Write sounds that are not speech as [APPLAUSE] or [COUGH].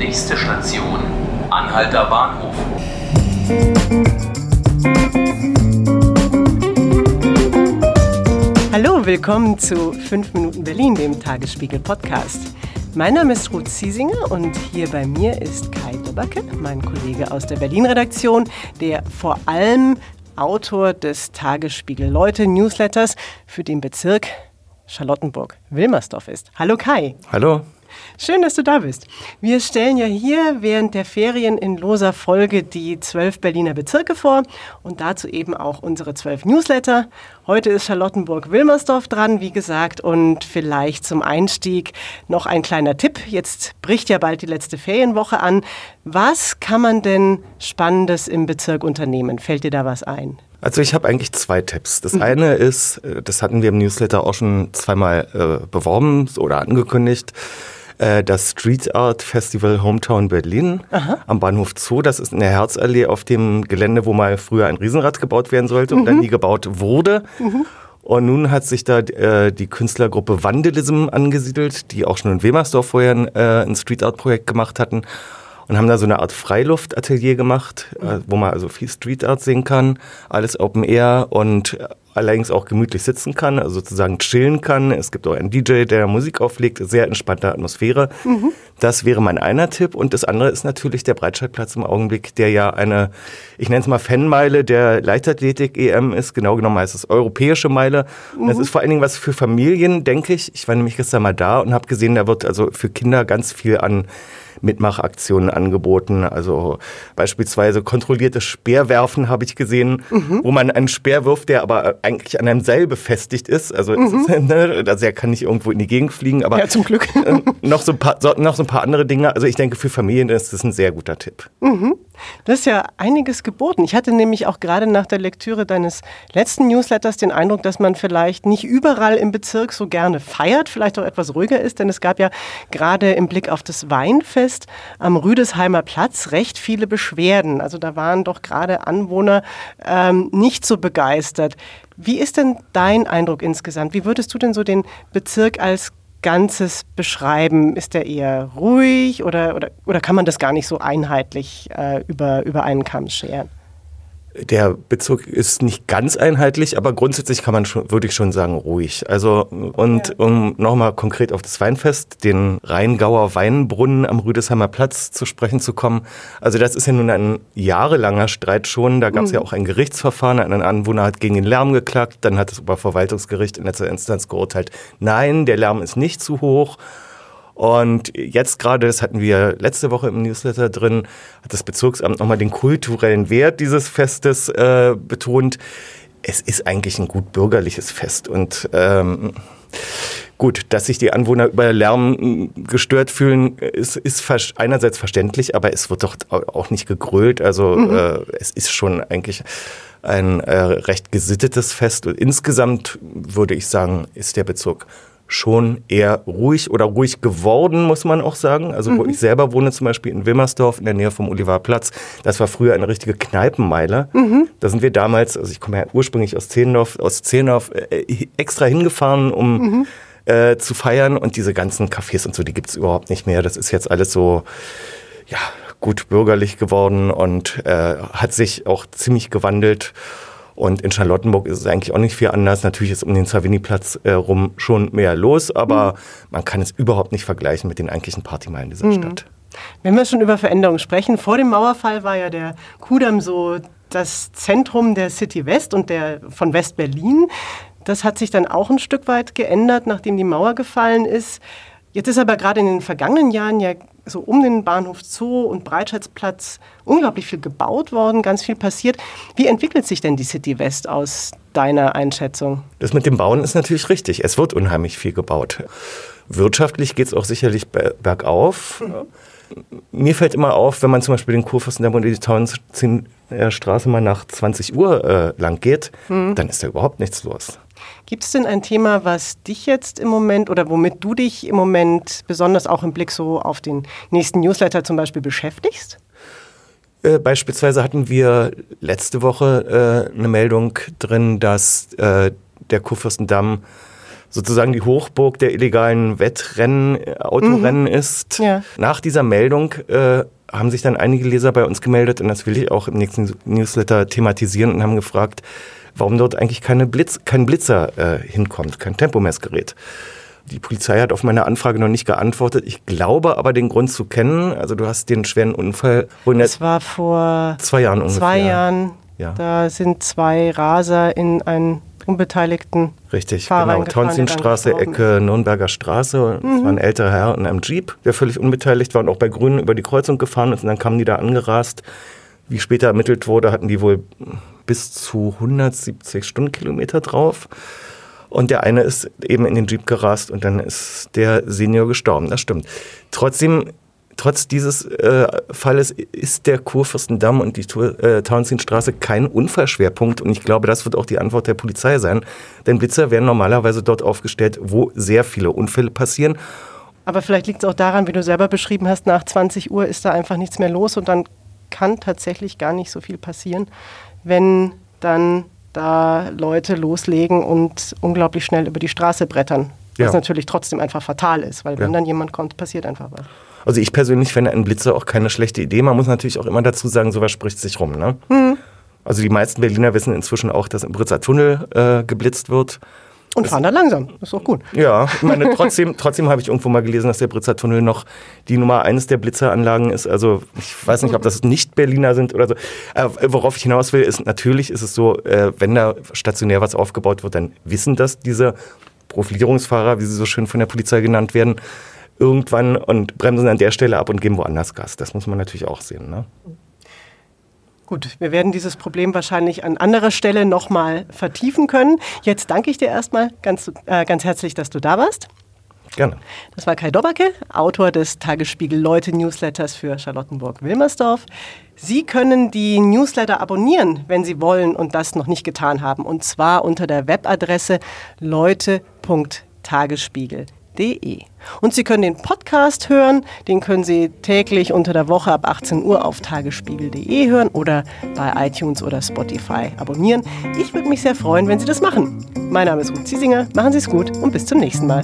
Nächste Station, Anhalter Bahnhof. Hallo, willkommen zu 5 Minuten Berlin, dem Tagesspiegel Podcast. Mein Name ist Ruth Ziesinger und hier bei mir ist Kai Dobacke, mein Kollege aus der Berlin-Redaktion, der vor allem Autor des Tagesspiegel Leute Newsletters für den Bezirk Charlottenburg-Wilmersdorf ist. Hallo Kai. Hallo. Schön, dass du da bist. Wir stellen ja hier während der Ferien in loser Folge die zwölf Berliner Bezirke vor und dazu eben auch unsere zwölf Newsletter. Heute ist Charlottenburg-Wilmersdorf dran, wie gesagt, und vielleicht zum Einstieg noch ein kleiner Tipp. Jetzt bricht ja bald die letzte Ferienwoche an. Was kann man denn Spannendes im Bezirk unternehmen? Fällt dir da was ein? Also ich habe eigentlich zwei Tipps. Das mhm. eine ist, äh, das hatten wir im Newsletter auch schon zweimal äh, beworben oder angekündigt, äh, das Street Art Festival Hometown Berlin Aha. am Bahnhof Zoo. Das ist in der Herzallee auf dem Gelände, wo mal früher ein Riesenrad gebaut werden sollte mhm. und dann mhm. nie gebaut wurde. Mhm. Und nun hat sich da äh, die Künstlergruppe Vandalism angesiedelt, die auch schon in Wemersdorf vorher ein, äh, ein Street Art Projekt gemacht hatten und haben da so eine Art Freiluftatelier gemacht, äh, wo man also viel Street Art sehen kann, alles Open Air und allerdings auch gemütlich sitzen kann, also sozusagen chillen kann. Es gibt auch einen DJ, der Musik auflegt, sehr entspannte Atmosphäre. Mhm. Das wäre mein einer Tipp. Und das andere ist natürlich der Breitscheidplatz im Augenblick, der ja eine, ich nenne es mal Fanmeile der Leichtathletik-EM ist. Genau genommen heißt es europäische Meile. Mhm. das ist vor allen Dingen was für Familien, denke ich. Ich war nämlich gestern mal da und habe gesehen, da wird also für Kinder ganz viel an Mitmachaktionen angeboten. Also beispielsweise kontrolliertes Speerwerfen habe ich gesehen, mhm. wo man einen Speer wirft, der aber eigentlich an einem Seil befestigt ist. Also, mhm. ist, [LAUGHS] ne, also er kann nicht irgendwo in die Gegend fliegen, aber ja, zum Glück. [LAUGHS] Äh, noch, so ein paar, noch so ein paar andere Dinge. Also ich denke, für Familien ist das ein sehr guter Tipp. Mhm. Das ist ja einiges geboten. Ich hatte nämlich auch gerade nach der Lektüre deines letzten Newsletters den Eindruck, dass man vielleicht nicht überall im Bezirk so gerne feiert, vielleicht auch etwas ruhiger ist, denn es gab ja gerade im Blick auf das Weinfest am Rüdesheimer Platz recht viele Beschwerden. Also da waren doch gerade Anwohner ähm, nicht so begeistert. Wie ist denn dein Eindruck insgesamt? Wie würdest du denn so den Bezirk als Ganzes beschreiben? Ist der eher ruhig oder, oder, oder kann man das gar nicht so einheitlich äh, über, über einen Kamm scheren? Der Bezug ist nicht ganz einheitlich, aber grundsätzlich kann man schon, würde ich schon sagen, ruhig. Also, und ja. um nochmal konkret auf das Weinfest, den Rheingauer Weinbrunnen am Rüdesheimer Platz zu sprechen zu kommen. Also, das ist ja nun ein jahrelanger Streit schon. Da gab es mhm. ja auch ein Gerichtsverfahren. Ein Anwohner hat gegen den Lärm geklagt. Dann hat das Oberverwaltungsgericht in letzter Instanz geurteilt, nein, der Lärm ist nicht zu hoch. Und jetzt gerade, das hatten wir letzte Woche im Newsletter drin, hat das Bezirksamt nochmal den kulturellen Wert dieses Festes äh, betont. Es ist eigentlich ein gut bürgerliches Fest und ähm, Gut, dass sich die Anwohner über Lärm gestört fühlen, ist, ist einerseits verständlich, aber es wird doch auch nicht gegrölt. Also mhm. äh, es ist schon eigentlich ein äh, recht gesittetes Fest. Und insgesamt würde ich sagen, ist der Bezirk schon eher ruhig oder ruhig geworden, muss man auch sagen. Also wo mhm. ich selber wohne, zum Beispiel in Wilmersdorf in der Nähe vom Olivarplatz, das war früher eine richtige Kneipenmeile. Mhm. Da sind wir damals, also ich komme ja ursprünglich aus Zehlendorf, aus Zehlendorf äh, extra hingefahren, um mhm. äh, zu feiern und diese ganzen Cafés und so, die gibt's überhaupt nicht mehr. Das ist jetzt alles so, ja, gut bürgerlich geworden und äh, hat sich auch ziemlich gewandelt. Und in Charlottenburg ist es eigentlich auch nicht viel anders. Natürlich ist um den Savini-Platz äh, rum schon mehr los, aber mhm. man kann es überhaupt nicht vergleichen mit den eigentlichen Partymeilen dieser mhm. Stadt. Wenn wir schon über Veränderungen sprechen, vor dem Mauerfall war ja der Kudamm so das Zentrum der City West und der von West-Berlin. Das hat sich dann auch ein Stück weit geändert, nachdem die Mauer gefallen ist. Jetzt ist aber gerade in den vergangenen Jahren ja so um den Bahnhof Zoo und Breitscheidplatz unglaublich viel gebaut worden, ganz viel passiert. Wie entwickelt sich denn die City West aus deiner Einschätzung? Das mit dem Bauen ist natürlich richtig. Es wird unheimlich viel gebaut. Wirtschaftlich geht es auch sicherlich bergauf. Mhm. Mir fällt immer auf, wenn man zum Beispiel den Kurfürstendamm und die Straße mal nach 20 Uhr äh, lang geht, mhm. dann ist da überhaupt nichts los. Gibt es denn ein Thema, was dich jetzt im Moment oder womit du dich im Moment besonders auch im Blick so auf den nächsten Newsletter zum Beispiel beschäftigst? Äh, beispielsweise hatten wir letzte Woche äh, eine Meldung drin, dass äh, der Kurfürstendamm sozusagen die Hochburg der illegalen Wettrennen, äh, Autorennen mhm. ist. Ja. Nach dieser Meldung äh, haben sich dann einige Leser bei uns gemeldet und das will ich auch im nächsten Newsletter thematisieren und haben gefragt, warum dort eigentlich keine Blitz, kein Blitzer äh, hinkommt, kein Tempomessgerät. Die Polizei hat auf meine Anfrage noch nicht geantwortet. Ich glaube aber den Grund zu kennen. Also du hast den schweren Unfall. Das war vor zwei Jahren ungefähr. Zwei Jahren. Ja. Da sind zwei Raser in einen unbeteiligten Richtig, Fahrer genau. Tauentzienstraße, Ecke Nürnberger Straße. Mhm. Das war ein älterer Herr in einem Jeep, der völlig unbeteiligt war und auch bei Grünen über die Kreuzung gefahren ist. Und dann kamen die da angerast. Wie später ermittelt wurde, hatten die wohl bis zu 170 Stundenkilometer drauf. Und der eine ist eben in den Jeep gerast und dann ist der Senior gestorben. Das stimmt. Trotzdem, trotz dieses äh, Falles ist der Kurfürstendamm und die äh, Tauentzienstraße kein Unfallschwerpunkt. Und ich glaube, das wird auch die Antwort der Polizei sein. Denn Blitzer werden normalerweise dort aufgestellt, wo sehr viele Unfälle passieren. Aber vielleicht liegt es auch daran, wie du selber beschrieben hast, nach 20 Uhr ist da einfach nichts mehr los und dann kann tatsächlich gar nicht so viel passieren, wenn dann da Leute loslegen und unglaublich schnell über die Straße brettern. Was ja. natürlich trotzdem einfach fatal ist, weil wenn ja. dann jemand kommt, passiert einfach was. Also ich persönlich fände einen Blitzer auch keine schlechte Idee. Man muss natürlich auch immer dazu sagen, sowas spricht sich rum. Ne? Mhm. Also die meisten Berliner wissen inzwischen auch, dass im Britzer Tunnel äh, geblitzt wird. Und fahren da langsam, das ist auch gut. Ja, ich meine, [LAUGHS] trotzdem, trotzdem habe ich irgendwo mal gelesen, dass der Britzer Tunnel noch die Nummer eines der Blitzeranlagen ist. Also ich weiß nicht, ob das nicht Berliner sind oder so. Äh, worauf ich hinaus will, ist natürlich ist es so, äh, wenn da stationär was aufgebaut wird, dann wissen das diese Profilierungsfahrer, wie sie so schön von der Polizei genannt werden, irgendwann und bremsen an der Stelle ab und geben woanders Gas. Das muss man natürlich auch sehen. Ne? Gut, wir werden dieses Problem wahrscheinlich an anderer Stelle nochmal vertiefen können. Jetzt danke ich dir erstmal ganz, äh, ganz herzlich, dass du da warst. Gerne. Das war Kai Dobberke, Autor des Tagesspiegel Leute Newsletters für Charlottenburg-Wilmersdorf. Sie können die Newsletter abonnieren, wenn Sie wollen und das noch nicht getan haben. Und zwar unter der Webadresse leute.tagesspiegel.de tagesspiegel.de. Und Sie können den Podcast hören, den können Sie täglich unter der Woche ab 18 Uhr auf tagesspiegel.de hören oder bei iTunes oder Spotify abonnieren. Ich würde mich sehr freuen, wenn Sie das machen. Mein Name ist Ruth Ziesinger, machen Sie es gut und bis zum nächsten Mal.